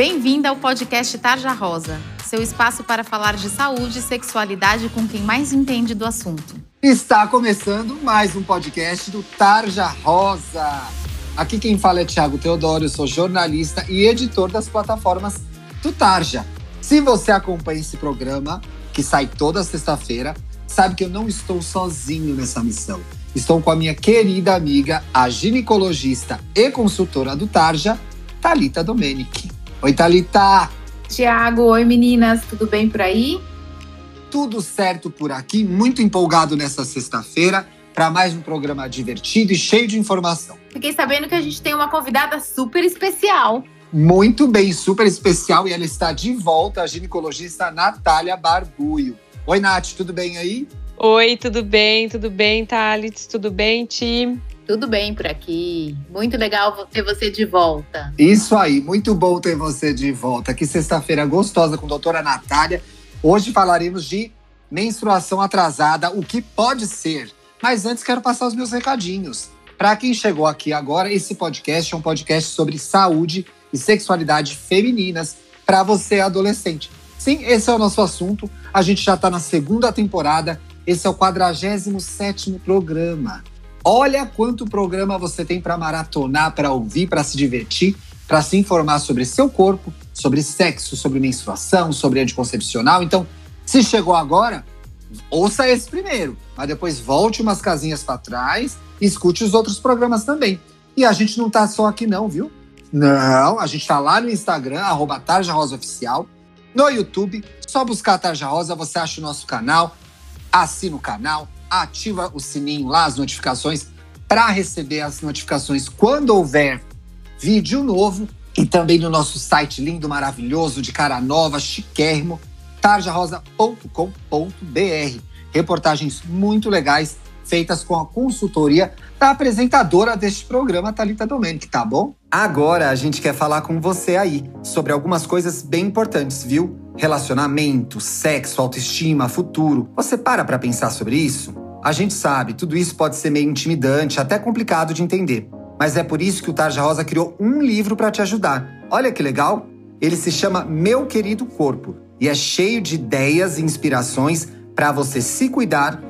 Bem-vinda ao podcast Tarja Rosa, seu espaço para falar de saúde e sexualidade com quem mais entende do assunto. Está começando mais um podcast do Tarja Rosa. Aqui quem fala é Thiago Teodoro, eu sou jornalista e editor das plataformas do Tarja. Se você acompanha esse programa, que sai toda sexta-feira, sabe que eu não estou sozinho nessa missão. Estou com a minha querida amiga, a ginecologista e consultora do Tarja, Talita Domenic. Oi, Talita. Tiago, oi meninas, tudo bem por aí? Tudo certo por aqui, muito empolgado nessa sexta-feira para mais um programa divertido e cheio de informação. Fiquei sabendo que a gente tem uma convidada super especial. Muito bem, super especial e ela está de volta, a ginecologista Natália Barbuio. Oi, Nath, tudo bem aí? Oi, tudo bem? Tudo bem, Thales? Tudo bem, Tim? Tudo bem por aqui. Muito legal ter você de volta. Isso aí, muito bom ter você de volta. Que sexta-feira gostosa com a doutora Natália. Hoje falaremos de menstruação atrasada, o que pode ser. Mas antes quero passar os meus recadinhos. Para quem chegou aqui agora, esse podcast é um podcast sobre saúde e sexualidade femininas para você adolescente. Sim, esse é o nosso assunto. A gente já está na segunda temporada. Esse é o 47 programa. Olha quanto programa você tem para maratonar, para ouvir, para se divertir, para se informar sobre seu corpo, sobre sexo, sobre menstruação, sobre anticoncepcional. Então, se chegou agora, ouça esse primeiro, mas depois volte umas casinhas para trás e escute os outros programas também. E a gente não está só aqui não, viu? Não, a gente está lá no Instagram, arroba Tarja Rosa Oficial, no YouTube, só buscar a Tarja Rosa, você acha o nosso canal, assina o canal, ativa o sininho lá, as notificações, para receber as notificações quando houver vídeo novo. E também no nosso site lindo, maravilhoso, de cara nova, chiquérrimo, tarjarosa.com.br. Reportagens muito legais feitas com a consultoria da apresentadora deste programa, Talita Domenic, tá bom? Agora a gente quer falar com você aí sobre algumas coisas bem importantes, viu? Relacionamento, sexo, autoestima, futuro. Você para para pensar sobre isso? A gente sabe, tudo isso pode ser meio intimidante, até complicado de entender. Mas é por isso que o Tarja Rosa criou um livro para te ajudar. Olha que legal! Ele se chama Meu Querido Corpo e é cheio de ideias e inspirações para você se cuidar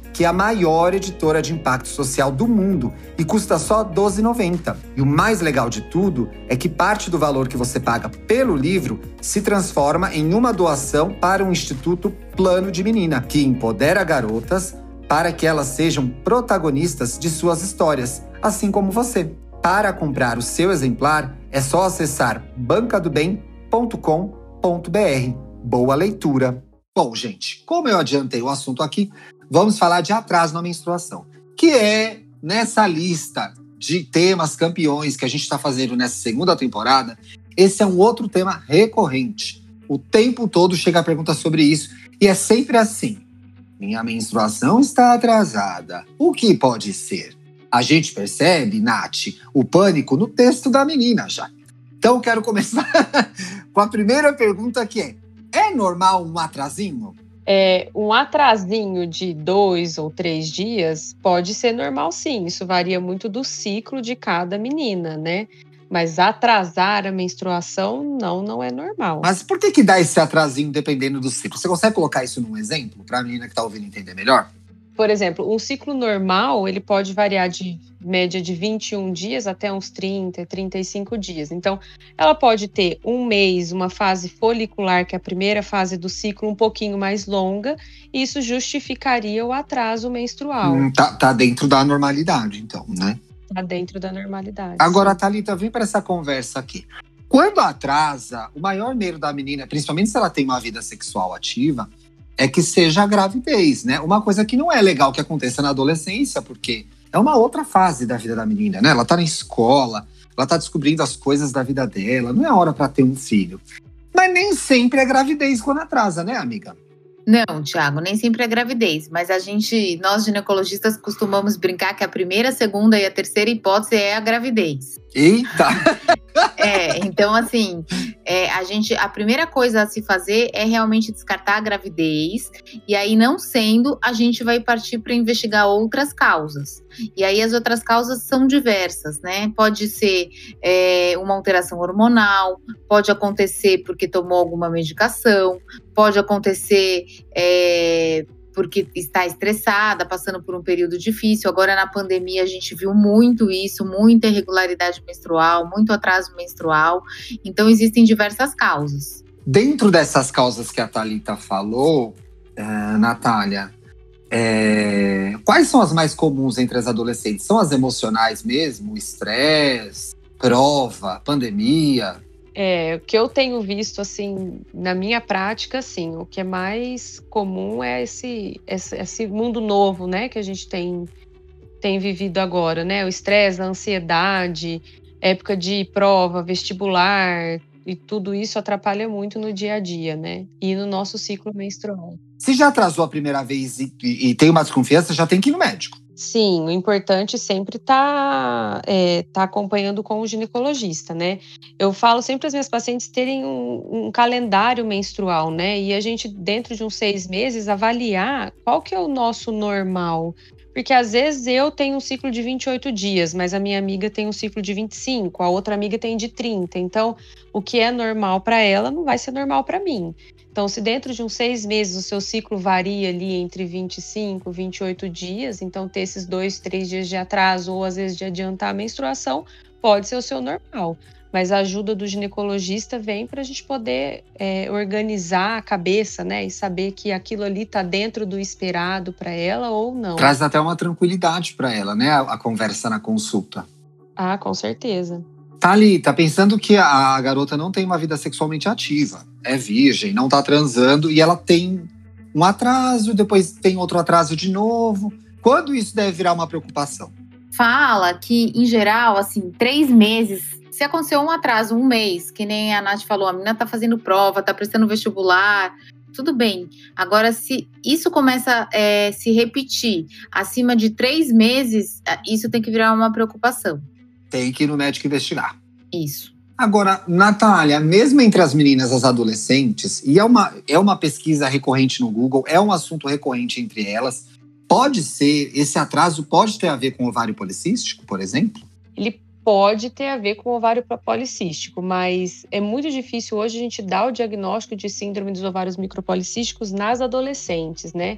que é a maior editora de impacto social do mundo e custa só R$ 12,90. E o mais legal de tudo é que parte do valor que você paga pelo livro se transforma em uma doação para o Instituto Plano de Menina, que empodera garotas para que elas sejam protagonistas de suas histórias, assim como você. Para comprar o seu exemplar, é só acessar bancadobem.com.br. Boa leitura! Bom, gente, como eu adiantei o assunto aqui, vamos falar de atraso na menstruação, que é nessa lista de temas campeões que a gente está fazendo nessa segunda temporada. Esse é um outro tema recorrente. O tempo todo chega a pergunta sobre isso e é sempre assim. Minha menstruação está atrasada. O que pode ser? A gente percebe, Nath, o pânico no texto da menina já. Então quero começar com a primeira pergunta que é: é normal um atrasinho? É, um atrasinho de dois ou três dias pode ser normal, sim. Isso varia muito do ciclo de cada menina, né? Mas atrasar a menstruação, não, não é normal. Mas por que, que dá esse atrasinho dependendo do ciclo? Você consegue colocar isso num exemplo para a menina que está ouvindo entender melhor? Por exemplo, um ciclo normal, ele pode variar de média de 21 dias até uns 30, 35 dias. Então, ela pode ter um mês, uma fase folicular, que é a primeira fase do ciclo, um pouquinho mais longa, e isso justificaria o atraso menstrual. Hum, tá, tá dentro da normalidade, então, né? Tá dentro da normalidade. Agora, Thalita, vem para essa conversa aqui. Quando atrasa, o maior medo da menina, principalmente se ela tem uma vida sexual ativa, é que seja a gravidez, né? Uma coisa que não é legal que aconteça na adolescência, porque é uma outra fase da vida da menina, né? Ela tá na escola, ela tá descobrindo as coisas da vida dela, não é hora para ter um filho. Mas nem sempre é gravidez quando atrasa, né, amiga? Não, Tiago, nem sempre é gravidez, mas a gente, nós ginecologistas, costumamos brincar que a primeira, a segunda e a terceira hipótese é a gravidez. Eita! É, então assim, é, a gente, a primeira coisa a se fazer é realmente descartar a gravidez, e aí não sendo, a gente vai partir para investigar outras causas. E aí as outras causas são diversas, né? Pode ser é, uma alteração hormonal, pode acontecer porque tomou alguma medicação, pode acontecer é, porque está estressada, passando por um período difícil. Agora na pandemia a gente viu muito isso, muita irregularidade menstrual, muito atraso menstrual. Então existem diversas causas. Dentro dessas causas que a Thalita falou, uh, Natália, é, quais são as mais comuns entre as adolescentes? São as emocionais mesmo? Estresse, prova, pandemia? É, o que eu tenho visto, assim, na minha prática, assim, o que é mais comum é esse, esse, esse mundo novo, né, que a gente tem, tem vivido agora, né? O estresse, a ansiedade, época de prova, vestibular, e tudo isso atrapalha muito no dia a dia, né? E no nosso ciclo menstrual. Se já atrasou a primeira vez e, e, tem uma desconfiança, já tem que ir no médico. Sim, o importante sempre tá, é, tá acompanhando com o ginecologista, né? Eu falo sempre as minhas pacientes terem um, um, calendário menstrual, né? E a gente, dentro de uns seis meses, avaliar qual que é o nosso normal. Porque às vezes eu tenho um ciclo de 28 dias, mas a minha amiga tem um ciclo de 25, a outra amiga tem de 30. Então, o que é normal para ela não vai ser normal para mim. Então, se dentro de uns seis meses o seu ciclo varia ali entre 25 e 28 dias, então ter esses dois, três dias de atraso ou às vezes de adiantar a menstruação, pode ser o seu normal. Mas a ajuda do ginecologista vem para a gente poder é, organizar a cabeça, né? E saber que aquilo ali está dentro do esperado para ela ou não. Traz até uma tranquilidade para ela, né? A, a conversa na consulta. Ah, com certeza. Tá ali, tá pensando que a garota não tem uma vida sexualmente ativa, é virgem, não tá transando e ela tem um atraso, depois tem outro atraso de novo. Quando isso deve virar uma preocupação? Fala que, em geral, assim, três meses. Se aconteceu um atraso, um mês, que nem a Nath falou, a menina tá fazendo prova, tá prestando vestibular, tudo bem. Agora, se isso começa a é, se repetir acima de três meses, isso tem que virar uma preocupação tem que ir no médico investigar. Isso. Agora, Natália, mesmo entre as meninas, as adolescentes, e é uma, é uma pesquisa recorrente no Google, é um assunto recorrente entre elas, pode ser, esse atraso pode ter a ver com ovário policístico, por exemplo? Ele pode ter a ver com ovário policístico, mas é muito difícil hoje a gente dar o diagnóstico de síndrome dos ovários micropolicísticos nas adolescentes, né?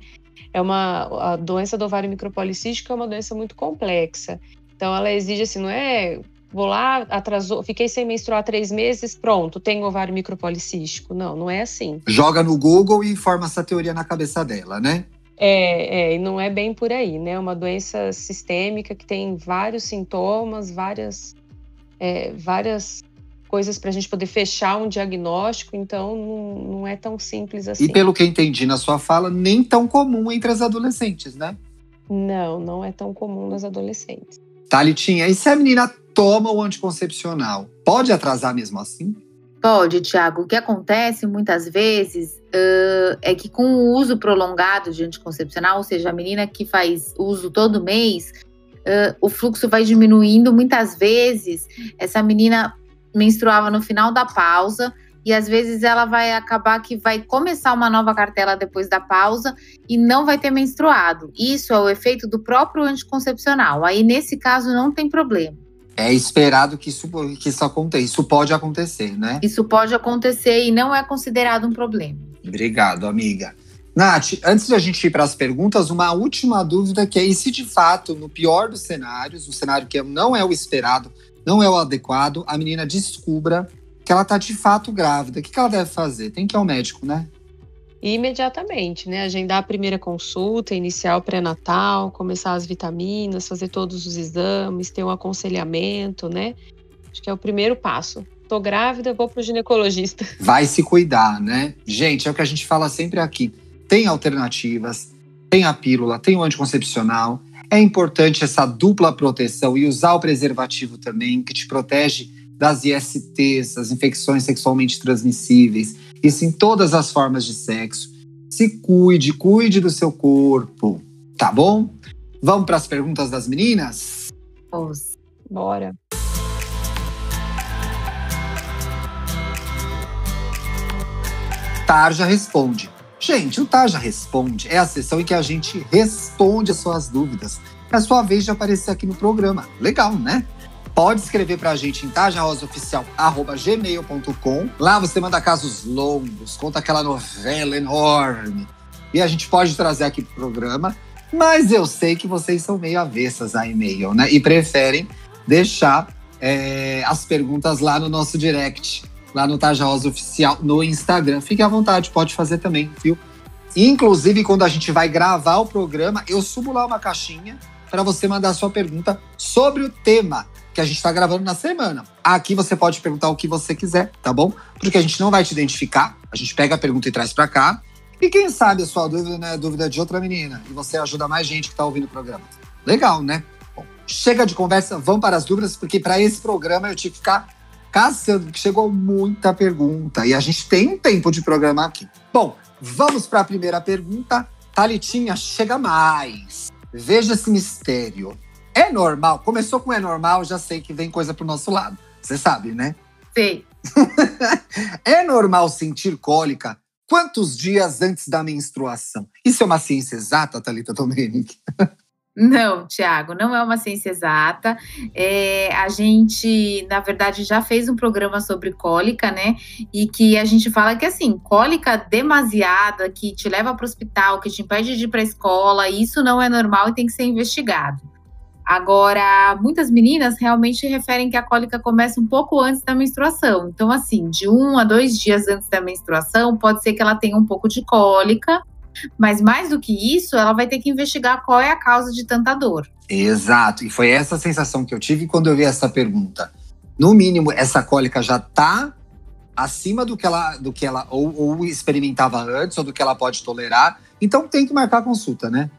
É uma a doença do ovário micropolicístico é uma doença muito complexa. Então ela exige assim, não é vou lá, atrasou, fiquei sem menstruar três meses, pronto, tenho ovário micropolicístico. Não, não é assim. Joga no Google e forma essa teoria na cabeça dela, né? É, é, e não é bem por aí, né? É uma doença sistêmica que tem vários sintomas, várias, é, várias coisas para a gente poder fechar um diagnóstico, então não, não é tão simples assim. E pelo que entendi na sua fala, nem tão comum entre as adolescentes, né? Não, não é tão comum nas adolescentes. Thalitinha, e se a menina toma o anticoncepcional, pode atrasar mesmo assim? Pode, Tiago. O que acontece muitas vezes uh, é que com o uso prolongado de anticoncepcional, ou seja, a menina que faz uso todo mês, uh, o fluxo vai diminuindo. Muitas vezes, essa menina menstruava no final da pausa e às vezes ela vai acabar que vai começar uma nova cartela depois da pausa e não vai ter menstruado. Isso é o efeito do próprio anticoncepcional. Aí nesse caso não tem problema. É esperado que isso, que isso aconteça. Isso pode acontecer, né? Isso pode acontecer e não é considerado um problema. Obrigado, amiga. Nath, antes de a gente ir para as perguntas, uma última dúvida que é e se de fato, no pior dos cenários, o cenário que não é o esperado, não é o adequado, a menina descubra que ela tá de fato grávida. O que, que ela deve fazer? Tem que ir ao médico, né? Imediatamente, né? Agendar a primeira consulta inicial pré-natal, começar as vitaminas, fazer todos os exames, ter um aconselhamento, né? Acho que é o primeiro passo. Tô grávida, vou pro ginecologista. Vai se cuidar, né? Gente, é o que a gente fala sempre aqui. Tem alternativas, tem a pílula, tem o anticoncepcional. É importante essa dupla proteção e usar o preservativo também, que te protege das ISTs, as infecções sexualmente transmissíveis, isso em todas as formas de sexo. Se cuide, cuide do seu corpo, tá bom? Vamos para as perguntas das meninas? Vamos. Bora. Tarja Responde. Gente, o Tarja Responde é a sessão em que a gente responde as suas dúvidas. É a sua vez de aparecer aqui no programa. Legal, né? Pode escrever para a gente em tajarosaoficial.gmail.com. Lá você manda casos longos, conta aquela novela enorme. E a gente pode trazer aqui pro programa. Mas eu sei que vocês são meio avessas a e-mail, né? E preferem deixar é, as perguntas lá no nosso direct, lá no Taja Rosa Oficial, no Instagram. Fique à vontade, pode fazer também, viu? Inclusive, quando a gente vai gravar o programa, eu subo lá uma caixinha para você mandar sua pergunta sobre o tema que a gente está gravando na semana. Aqui você pode perguntar o que você quiser, tá bom? Porque a gente não vai te identificar. A gente pega a pergunta e traz para cá. E quem sabe a sua dúvida não é dúvida de outra menina. E você ajuda mais gente que está ouvindo o programa. Legal, né? Bom, chega de conversa, vamos para as dúvidas, porque para esse programa eu tive que ficar caçando, porque chegou muita pergunta. E a gente tem um tempo de programa aqui. Bom, vamos para a primeira pergunta. Talitinha, chega mais. Veja esse mistério. É normal? Começou com é normal, já sei que vem coisa pro nosso lado. Você sabe, né? Sei. é normal sentir cólica quantos dias antes da menstruação? Isso é uma ciência exata, Thalita Domenic? Não, Tiago, não é uma ciência exata. É, a gente, na verdade, já fez um programa sobre cólica, né? E que a gente fala que, assim, cólica demasiada, que te leva para o hospital, que te impede de ir para a escola, isso não é normal e tem que ser investigado. Agora, muitas meninas realmente referem que a cólica começa um pouco antes da menstruação. Então, assim, de um a dois dias antes da menstruação, pode ser que ela tenha um pouco de cólica, mas mais do que isso, ela vai ter que investigar qual é a causa de tanta dor. Exato, e foi essa sensação que eu tive quando eu vi essa pergunta. No mínimo, essa cólica já está acima do que ela, do que ela ou, ou experimentava antes, ou do que ela pode tolerar. Então tem que marcar a consulta, né?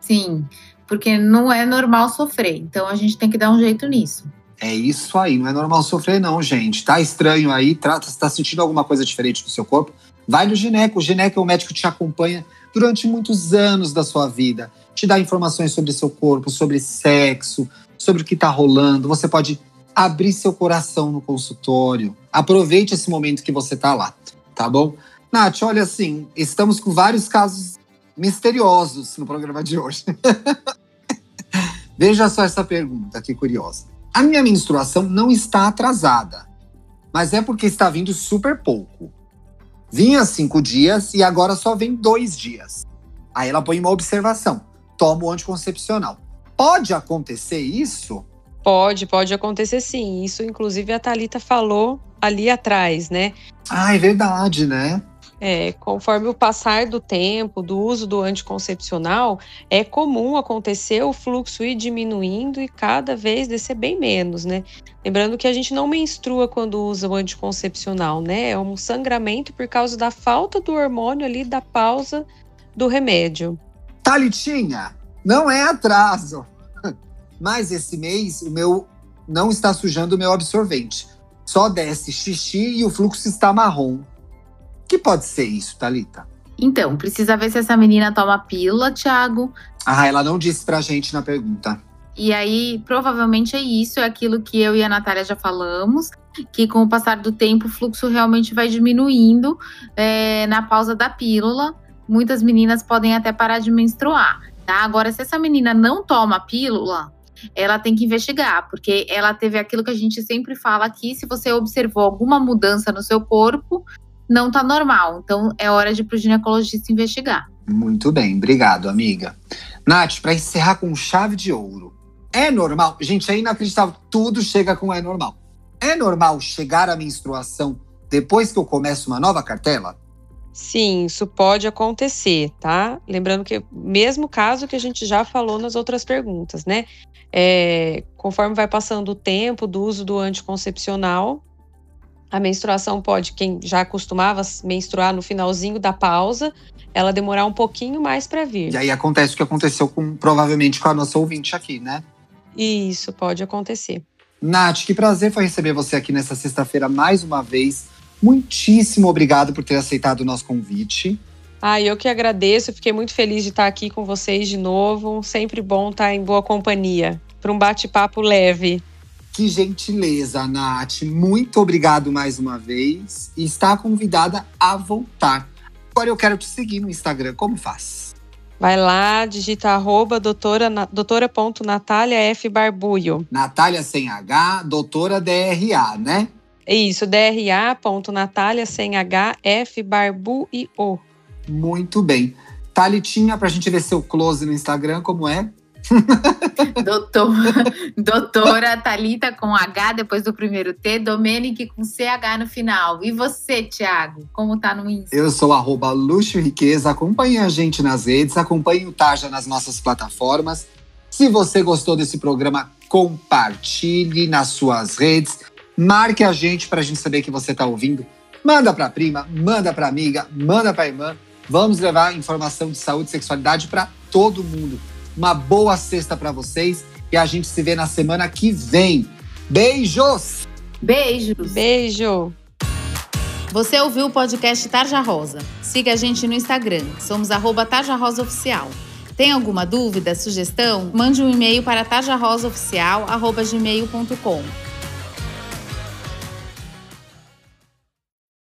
Sim porque não é normal sofrer. Então a gente tem que dar um jeito nisso. É isso aí, não é normal sofrer, não, gente. Tá estranho aí, tá, tá sentindo alguma coisa diferente no seu corpo? Vai no gineco. O gineco é o médico que te acompanha durante muitos anos da sua vida. Te dá informações sobre seu corpo, sobre sexo, sobre o que tá rolando. Você pode abrir seu coração no consultório. Aproveite esse momento que você tá lá, tá bom? Nath, olha assim, estamos com vários casos misteriosos no programa de hoje. Veja só essa pergunta, que curiosa. A minha menstruação não está atrasada, mas é porque está vindo super pouco. Vinha cinco dias e agora só vem dois dias. Aí ela põe uma observação: toma o anticoncepcional. Pode acontecer isso? Pode, pode acontecer sim. Isso, inclusive, a Talita falou ali atrás, né? Ah, é verdade, né? É, conforme o passar do tempo, do uso do anticoncepcional, é comum acontecer o fluxo ir diminuindo e cada vez descer bem menos, né? Lembrando que a gente não menstrua quando usa o anticoncepcional, né? É um sangramento por causa da falta do hormônio ali, da pausa do remédio. Talitinha, não é atraso. Mas esse mês o meu não está sujando o meu absorvente. Só desce xixi e o fluxo está marrom que pode ser isso, Talita? Então, precisa ver se essa menina toma pílula, Thiago. Ah, ela não disse pra gente na pergunta. E aí, provavelmente é isso, é aquilo que eu e a Natália já falamos, que com o passar do tempo o fluxo realmente vai diminuindo é, na pausa da pílula. Muitas meninas podem até parar de menstruar, tá? Agora, se essa menina não toma pílula, ela tem que investigar, porque ela teve aquilo que a gente sempre fala aqui: se você observou alguma mudança no seu corpo, não tá normal. Então é hora de ir pro ginecologista investigar. Muito bem, obrigado, amiga. Nath, para encerrar com chave de ouro. É normal? Gente, é inacreditável. Tudo chega com é normal. É normal chegar à menstruação depois que eu começo uma nova cartela? Sim, isso pode acontecer, tá? Lembrando que mesmo caso que a gente já falou nas outras perguntas, né? É, conforme vai passando o tempo do uso do anticoncepcional, a menstruação pode, quem já costumava menstruar no finalzinho da pausa, ela demorar um pouquinho mais para vir. E aí acontece o que aconteceu com provavelmente com a nossa ouvinte aqui, né? Isso pode acontecer. Nath, que prazer foi receber você aqui nessa sexta-feira mais uma vez. Muitíssimo obrigado por ter aceitado o nosso convite. Ah, eu que agradeço, fiquei muito feliz de estar aqui com vocês de novo. Sempre bom estar em boa companhia, para um bate-papo leve. Que gentileza, Nath. Muito obrigado mais uma vez. E está convidada a voltar. Agora eu quero te seguir no Instagram. Como faz? Vai lá, digita arroba doutora, doutora.natália F. Barbulho. Natália sem H, doutora DRA, né? Isso, DRA.natália sem H, F. Barbulho. Muito bem. Thalitinha, pra gente ver seu close no Instagram, como é? Doutor, doutora Talita com H depois do primeiro T, Domenic com CH no final. E você, Thiago, como tá no Insta? Eu sou arroba Luxo Riqueza. Acompanhe a gente nas redes, acompanhe o Taja nas nossas plataformas. Se você gostou desse programa, compartilhe nas suas redes. Marque a gente para a gente saber que você está ouvindo. Manda para prima, manda para amiga, manda para irmã. Vamos levar informação de saúde e sexualidade para todo mundo. Uma boa sexta para vocês e a gente se vê na semana que vem. Beijos! Beijos! Beijo! Você ouviu o podcast Tarja Rosa? Siga a gente no Instagram, somos arroba Tarja Rosa Oficial. Tem alguma dúvida, sugestão? Mande um e-mail para tarjarosaoficial.gmail.com